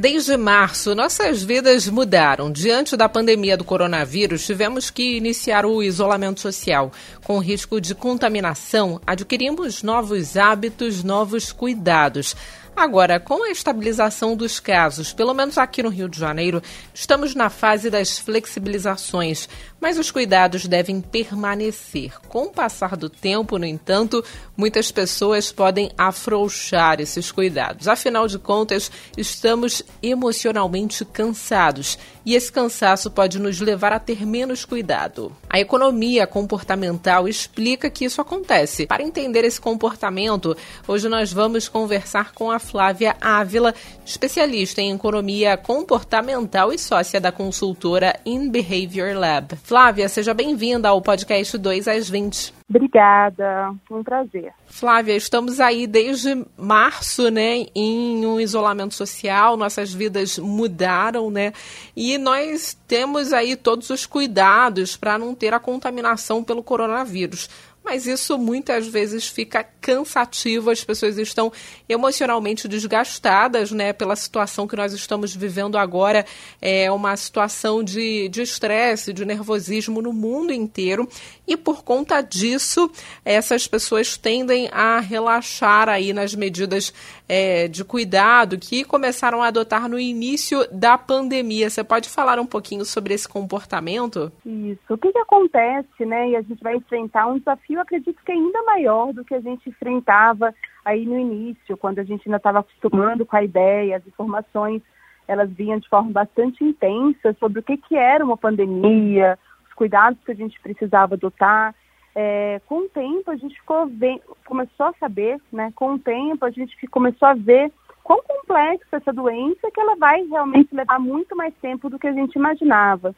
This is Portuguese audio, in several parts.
Desde março, nossas vidas mudaram. Diante da pandemia do coronavírus, tivemos que iniciar o isolamento social. Com risco de contaminação, adquirimos novos hábitos, novos cuidados. Agora, com a estabilização dos casos, pelo menos aqui no Rio de Janeiro, estamos na fase das flexibilizações, mas os cuidados devem permanecer. Com o passar do tempo, no entanto, muitas pessoas podem afrouxar esses cuidados. Afinal de contas, estamos emocionalmente cansados e esse cansaço pode nos levar a ter menos cuidado. A economia comportamental explica que isso acontece. Para entender esse comportamento, hoje nós vamos conversar com a Flávia Ávila, especialista em economia comportamental e sócia da consultora In Behavior Lab. Flávia, seja bem-vinda ao podcast 2 às 20. Obrigada, um prazer. Flávia, estamos aí desde março, né, em um isolamento social, nossas vidas mudaram, né, e nós temos aí todos os cuidados para não ter a contaminação pelo coronavírus mas isso muitas vezes fica cansativo, as pessoas estão emocionalmente desgastadas, né, pela situação que nós estamos vivendo agora, é uma situação de estresse, de, de nervosismo no mundo inteiro, e por conta disso, essas pessoas tendem a relaxar aí nas medidas é, de cuidado que começaram a adotar no início da pandemia. Você pode falar um pouquinho sobre esse comportamento? Isso. O que, que acontece, né, e a gente vai enfrentar um desafio desafio, acredito que é ainda maior do que a gente enfrentava aí no início, quando a gente ainda estava acostumando com a ideia, as informações, elas vinham de forma bastante intensa sobre o que, que era uma pandemia, os cuidados que a gente precisava adotar. É, com o tempo, a gente ficou bem, começou a saber, né? Com o tempo, a gente começou a ver quão complexa essa doença que ela vai realmente levar muito mais tempo do que a gente imaginava.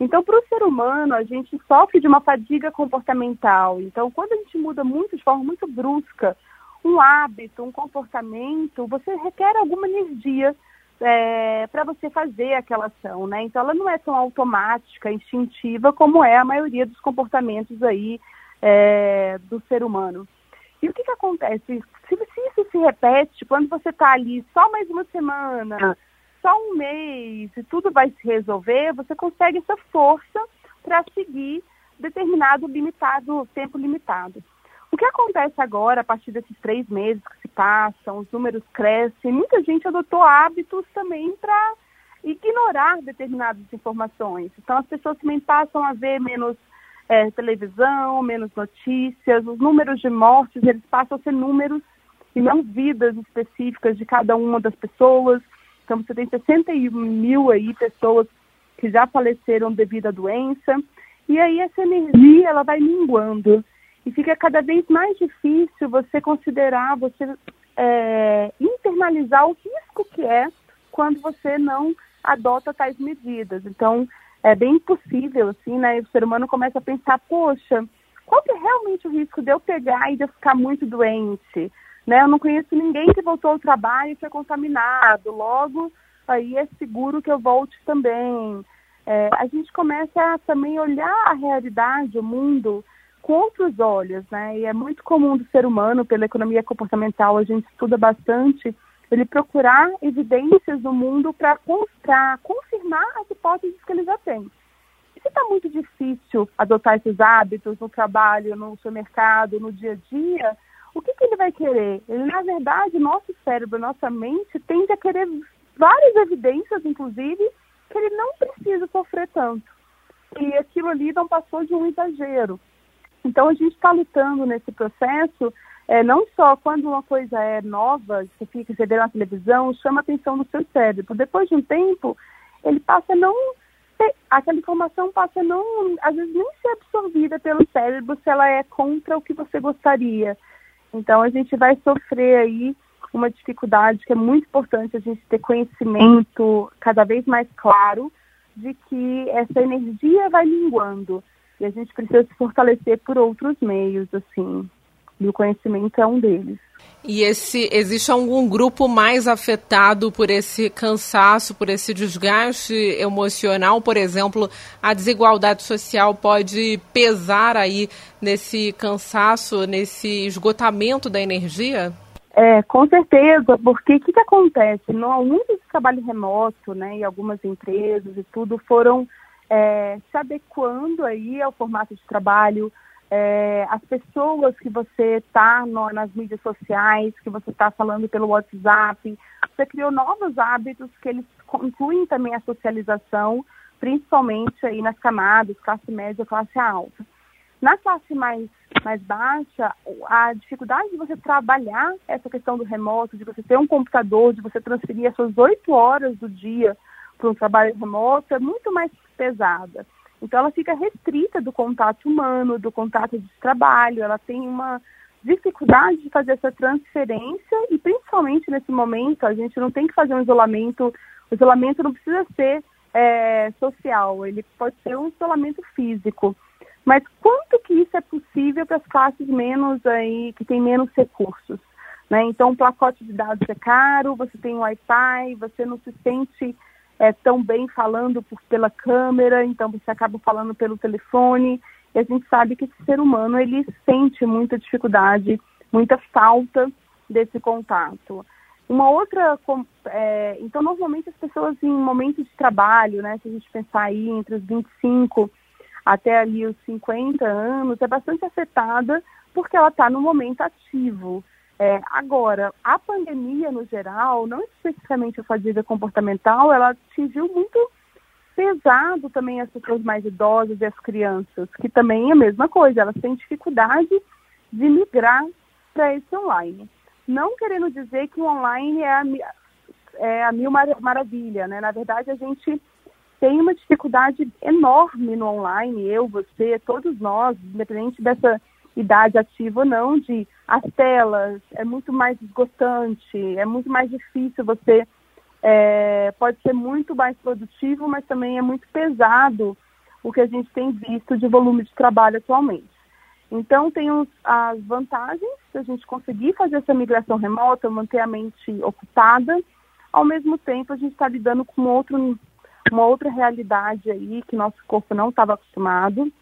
Então, para o ser humano, a gente sofre de uma fadiga comportamental. Então, quando a gente muda muito, de forma muito brusca, um hábito, um comportamento, você requer alguma energia é, para você fazer aquela ação, né? Então, ela não é tão automática, instintiva, como é a maioria dos comportamentos aí é, do ser humano. E o que, que acontece? Se, se isso se repete, quando você está ali só mais uma semana só um mês e tudo vai se resolver, você consegue essa força para seguir determinado limitado, tempo limitado. O que acontece agora, a partir desses três meses que se passam, os números crescem, muita gente adotou hábitos também para ignorar determinadas informações. Então, as pessoas também passam a ver menos é, televisão, menos notícias, os números de mortes, eles passam a ser números e não vidas específicas de cada uma das pessoas. Então, você tem 61 mil aí pessoas que já faleceram devido à doença. E aí essa energia, ela vai minguando. E fica cada vez mais difícil você considerar, você é, internalizar o risco que é quando você não adota tais medidas. Então, é bem possível, assim, né? O ser humano começa a pensar, poxa, qual que é realmente o risco de eu pegar e de eu ficar muito doente? Né? Eu não conheço ninguém que voltou ao trabalho e foi contaminado. Logo, aí é seguro que eu volte também. É, a gente começa a também olhar a realidade, o mundo, com outros olhos, né? E é muito comum do ser humano, pela economia comportamental, a gente estuda bastante, ele procurar evidências no mundo para confirmar as hipóteses que ele já tem. E se está muito difícil adotar esses hábitos no trabalho, no supermercado, no dia a dia, o que, que ele vai querer? Ele, na verdade, nosso cérebro, nossa mente tende a querer várias evidências, inclusive, que ele não precisa sofrer tanto. E aquilo ali não passou de um exagero. Então, a gente está lutando nesse processo, é, não só quando uma coisa é nova, você fica, você vê na televisão, chama a atenção do seu cérebro. Depois de um tempo, ele passa a não aquela informação passa não, às vezes nem ser absorvida pelo cérebro se ela é contra o que você gostaria. Então a gente vai sofrer aí uma dificuldade que é muito importante a gente ter conhecimento cada vez mais claro de que essa energia vai minguando e a gente precisa se fortalecer por outros meios, assim. E o conhecimento é um deles. E esse existe algum grupo mais afetado por esse cansaço, por esse desgaste emocional, por exemplo, a desigualdade social pode pesar aí nesse cansaço, nesse esgotamento da energia? É, com certeza, porque o que, que acontece? No, muito de trabalho remoto, né, e algumas empresas e tudo foram é, se adequando aí ao formato de trabalho, é, as pessoas que você está nas mídias sociais, que você está falando pelo WhatsApp, você criou novos hábitos que eles incluem também a socialização, principalmente aí nas camadas, classe média, classe alta. Na classe mais, mais baixa, a dificuldade de você trabalhar essa questão do remoto, de você ter um computador, de você transferir as suas oito horas do dia para um trabalho remoto é muito mais pesada. Então ela fica restrita do contato humano, do contato de trabalho, ela tem uma dificuldade de fazer essa transferência e principalmente nesse momento a gente não tem que fazer um isolamento, o isolamento não precisa ser é, social, ele pode ser um isolamento físico. Mas quanto que isso é possível para as classes menos aí, que têm menos recursos? Né? Então, um pacote de dados é caro, você tem Wi-Fi, você não se sente é, tão bem falando por, pela câmera, então você acaba falando pelo telefone, e a gente sabe que esse ser humano, ele sente muita dificuldade, muita falta desse contato. Uma outra, é, então normalmente as pessoas em momentos de trabalho, né, se a gente pensar aí entre os 25 até ali os 50 anos, é bastante afetada porque ela está no momento ativo. É, agora, a pandemia no geral, não especificamente a fadiga comportamental, ela atingiu muito pesado também as pessoas mais idosas e as crianças, que também é a mesma coisa, elas têm dificuldade de migrar para esse online. Não querendo dizer que o online é a, é a mil mar maravilha, né? Na verdade, a gente tem uma dificuldade enorme no online, eu, você, todos nós, independente dessa idade ativa ou não, de as telas, é muito mais esgotante, é muito mais difícil você. É, pode ser muito mais produtivo, mas também é muito pesado o que a gente tem visto de volume de trabalho atualmente. Então, tem os, as vantagens de a gente conseguir fazer essa migração remota, manter a mente ocupada, ao mesmo tempo a gente está lidando com outro, uma outra realidade aí que nosso corpo não estava acostumado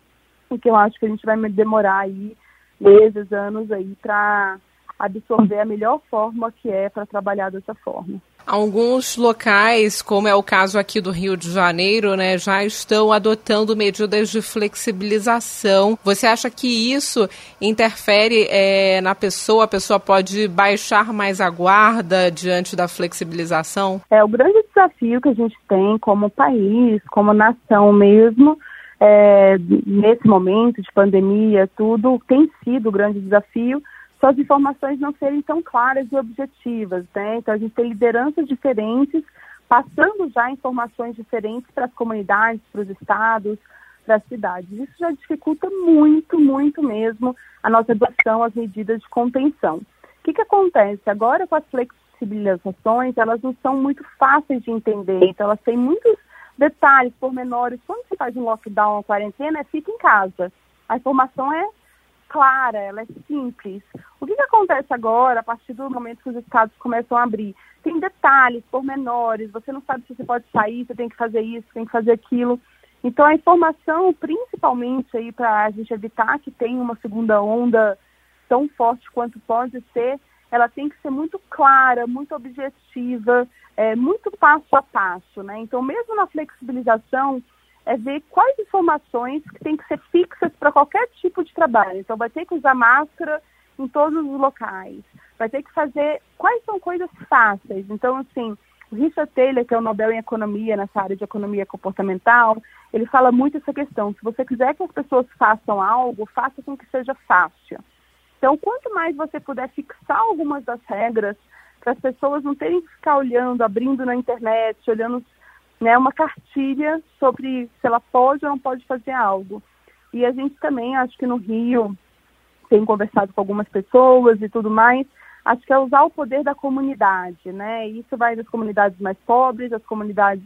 e que eu acho que a gente vai demorar aí meses, anos aí para absorver a melhor forma que é para trabalhar dessa forma. Alguns locais, como é o caso aqui do Rio de Janeiro, né, já estão adotando medidas de flexibilização. Você acha que isso interfere é, na pessoa? A pessoa pode baixar mais a guarda diante da flexibilização? É o grande desafio que a gente tem como país, como nação mesmo, é, nesse momento de pandemia, tudo tem sido o grande desafio, só as informações não serem tão claras e objetivas, né? Então a gente tem lideranças diferentes, passando já informações diferentes para as comunidades, para os estados, para as cidades. Isso já dificulta muito, muito mesmo a nossa adoção às medidas de contenção. O que, que acontece? Agora com as flexibilizações, elas não são muito fáceis de entender, então elas têm muitos detalhes, pormenores. Quando você faz um lockdown, uma quarentena, é fica em casa. A informação é clara, ela é simples. O que, que acontece agora, a partir do momento que os estados começam a abrir? Tem detalhes, pormenores, você não sabe se você pode sair, você tem que fazer isso, tem que fazer aquilo. Então a informação, principalmente aí para a gente evitar que tenha uma segunda onda tão forte quanto pode ser, ela tem que ser muito clara, muito objetiva, é, muito passo a passo, né? Então, mesmo na flexibilização, é ver quais informações que têm que ser fixas para qualquer tipo de trabalho. Então, vai ter que usar máscara em todos os locais, vai ter que fazer quais são coisas fáceis. Então, assim, o Richard Taylor, que é o Nobel em Economia, nessa área de economia comportamental, ele fala muito essa questão. Se você quiser que as pessoas façam algo, faça com que seja fácil. Então, quanto mais você puder fixar algumas das regras, para as pessoas não terem que ficar olhando, abrindo na internet, olhando né, uma cartilha sobre se ela pode ou não pode fazer algo. E a gente também, acho que no Rio, tem conversado com algumas pessoas e tudo mais, acho que é usar o poder da comunidade, né? Isso vai das comunidades mais pobres, das comunidades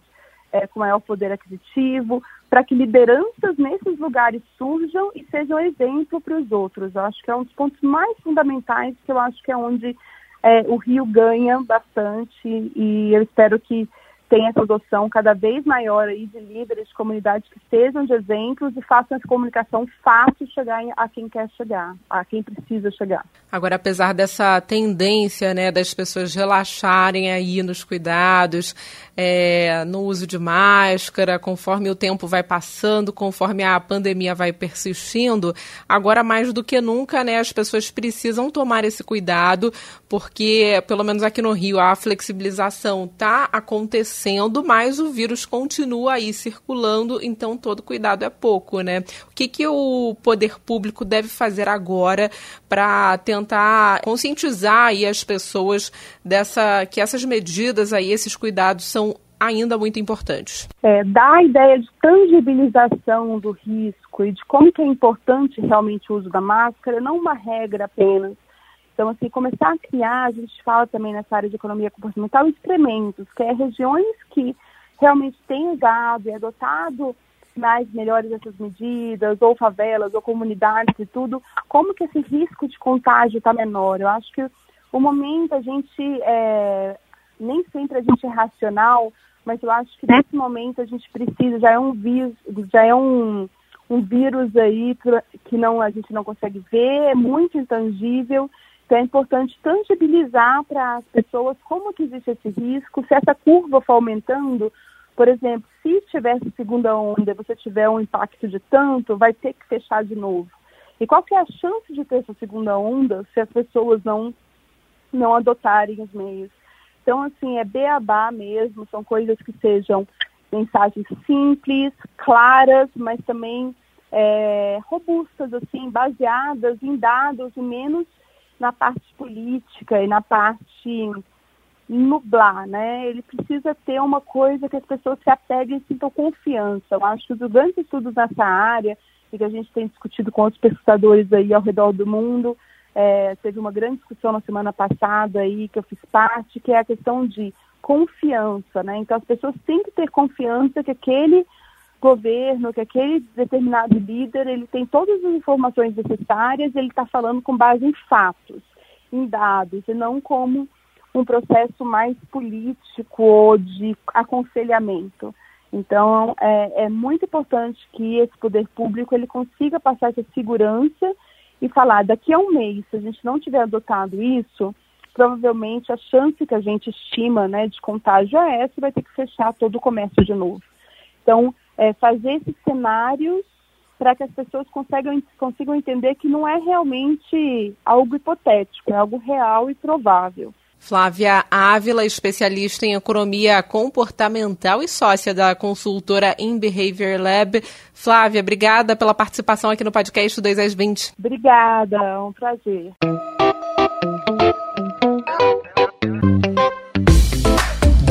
é, com maior poder aquisitivo, para que lideranças nesses lugares surjam e sejam exemplo para os outros. Eu acho que é um dos pontos mais fundamentais, que eu acho que é onde é, o Rio ganha bastante e eu espero que tem essa adoção cada vez maior aí de líderes de comunidades que sejam de exemplos e façam essa comunicação fácil chegar a quem quer chegar, a quem precisa chegar. Agora, apesar dessa tendência, né, das pessoas relaxarem aí nos cuidados, é, no uso de máscara, conforme o tempo vai passando, conforme a pandemia vai persistindo, agora mais do que nunca, né, as pessoas precisam tomar esse cuidado, porque, pelo menos aqui no Rio, a flexibilização está acontecendo acontecendo, mas o vírus continua aí circulando, então todo cuidado é pouco, né? O que, que o poder público deve fazer agora para tentar conscientizar aí as pessoas dessa que essas medidas aí, esses cuidados são ainda muito importantes. É, dá a ideia de tangibilização do risco e de como que é importante realmente o uso da máscara, não uma regra apenas, então, assim, começar a criar, a gente fala também nessa área de economia comportamental, experimentos, que é regiões que realmente têm usado e adotado mais melhores essas medidas, ou favelas, ou comunidades e tudo, como que esse risco de contágio está menor? Eu acho que o momento a gente, é, nem sempre a gente é racional, mas eu acho que nesse momento a gente precisa, já é um vírus, já é um, um vírus aí que não, a gente não consegue ver, é muito intangível, então é importante tangibilizar para as pessoas como que existe esse risco, se essa curva for aumentando, por exemplo, se tivesse segunda onda, você tiver um impacto de tanto, vai ter que fechar de novo. E qual que é a chance de ter essa segunda onda se as pessoas não não adotarem os meios? Então, assim, é beabá mesmo, são coisas que sejam mensagens simples, claras, mas também é, robustas, assim, baseadas em dados e menos na parte política e na parte nublar, né? Ele precisa ter uma coisa que as pessoas se apeguem e sintam confiança. Eu acho que os grandes estudos nessa área, e que a gente tem discutido com os pesquisadores aí ao redor do mundo, é, teve uma grande discussão na semana passada aí, que eu fiz parte, que é a questão de confiança, né? Então as pessoas têm que ter confiança que aquele governo, que aquele determinado líder ele tem todas as informações necessárias, ele está falando com base em fatos, em dados, e não como um processo mais político ou de aconselhamento. Então, é, é, muito importante que esse poder público ele consiga passar essa segurança e falar, daqui a um mês, se a gente não tiver adotado isso, provavelmente a chance que a gente estima né, de contágio é essa e vai ter que fechar todo o comércio de novo. Então, é, fazer esses cenários para que as pessoas consigam, consigam entender que não é realmente algo hipotético, é algo real e provável. Flávia Ávila, especialista em economia comportamental e sócia da consultora In Behavior Lab. Flávia, obrigada pela participação aqui no podcast 2 às 20. Obrigada, é um prazer.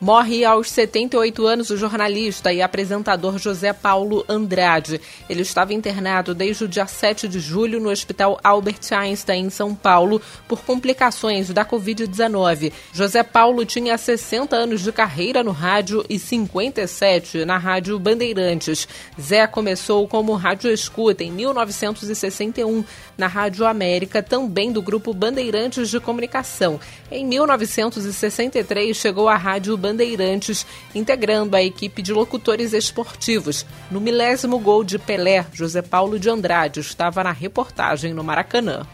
Morre aos 78 anos o jornalista e apresentador José Paulo Andrade. Ele estava internado desde o dia 7 de julho no Hospital Albert Einstein, em São Paulo, por complicações da Covid-19. José Paulo tinha 60 anos de carreira no rádio e 57 na Rádio Bandeirantes. Zé começou como rádio escuta em 1961 na Rádio América, também do grupo Bandeirantes de Comunicação. Em 1963 chegou à Rádio Bandeirantes Bandeirantes, integrando a equipe de locutores esportivos. No milésimo gol de Pelé, José Paulo de Andrade estava na reportagem no Maracanã.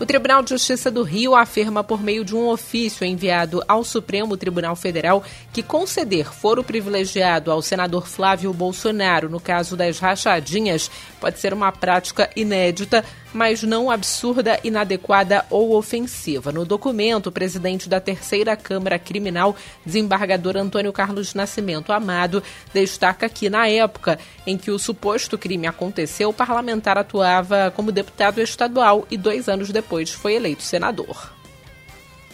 O Tribunal de Justiça do Rio afirma por meio de um ofício enviado ao Supremo Tribunal Federal que conceder foro privilegiado ao senador Flávio Bolsonaro no caso das rachadinhas pode ser uma prática inédita mas não absurda, inadequada ou ofensiva. No documento, o presidente da Terceira Câmara Criminal, desembargador Antônio Carlos Nascimento Amado, destaca que, na época em que o suposto crime aconteceu, o parlamentar atuava como deputado estadual e dois anos depois foi eleito senador.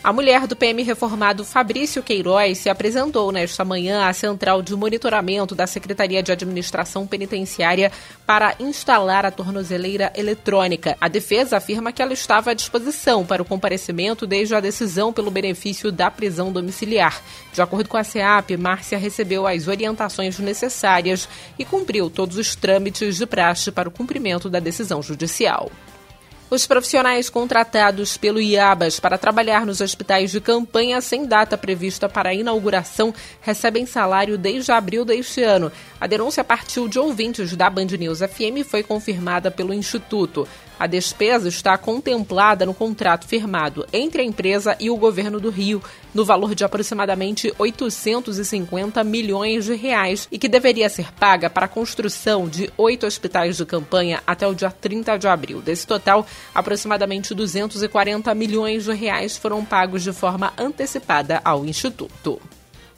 A mulher do PM reformado Fabrício Queiroz se apresentou nesta manhã à central de monitoramento da Secretaria de Administração Penitenciária para instalar a tornozeleira eletrônica. A defesa afirma que ela estava à disposição para o comparecimento desde a decisão pelo benefício da prisão domiciliar. De acordo com a SEAP, Márcia recebeu as orientações necessárias e cumpriu todos os trâmites de praxe para o cumprimento da decisão judicial. Os profissionais contratados pelo IABAS para trabalhar nos hospitais de campanha sem data prevista para a inauguração recebem salário desde abril deste ano. A denúncia partiu de ouvintes da Band News FM e foi confirmada pelo Instituto. A despesa está contemplada no contrato firmado entre a empresa e o governo do Rio, no valor de aproximadamente 850 milhões de reais e que deveria ser paga para a construção de oito hospitais de campanha até o dia 30 de abril. Desse total, aproximadamente 240 milhões de reais foram pagos de forma antecipada ao Instituto.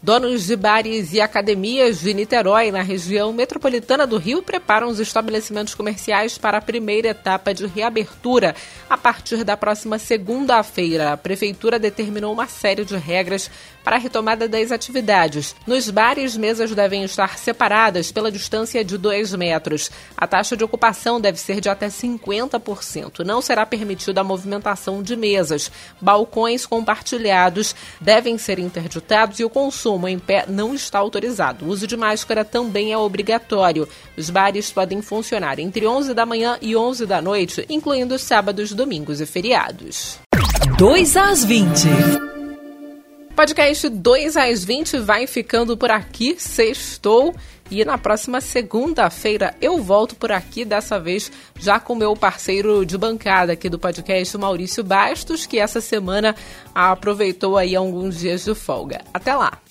Donos de bares e academias de Niterói, na região metropolitana do Rio, preparam os estabelecimentos comerciais para a primeira etapa de reabertura a partir da próxima segunda-feira. A Prefeitura determinou uma série de regras para a retomada das atividades. Nos bares, mesas devem estar separadas pela distância de 2 metros. A taxa de ocupação deve ser de até 50%. Não será permitida a movimentação de mesas. Balcões compartilhados devem ser interditados e o consumo consumo em pé não está autorizado. O uso de máscara também é obrigatório. Os bares podem funcionar entre 11 da manhã e 11 da noite, incluindo sábados, domingos e feriados. 2 às 20. Podcast 2 às 20 vai ficando por aqui. Sextou. E na próxima segunda-feira eu volto por aqui, dessa vez já com meu parceiro de bancada aqui do podcast, Maurício Bastos, que essa semana aproveitou aí alguns dias de folga. Até lá!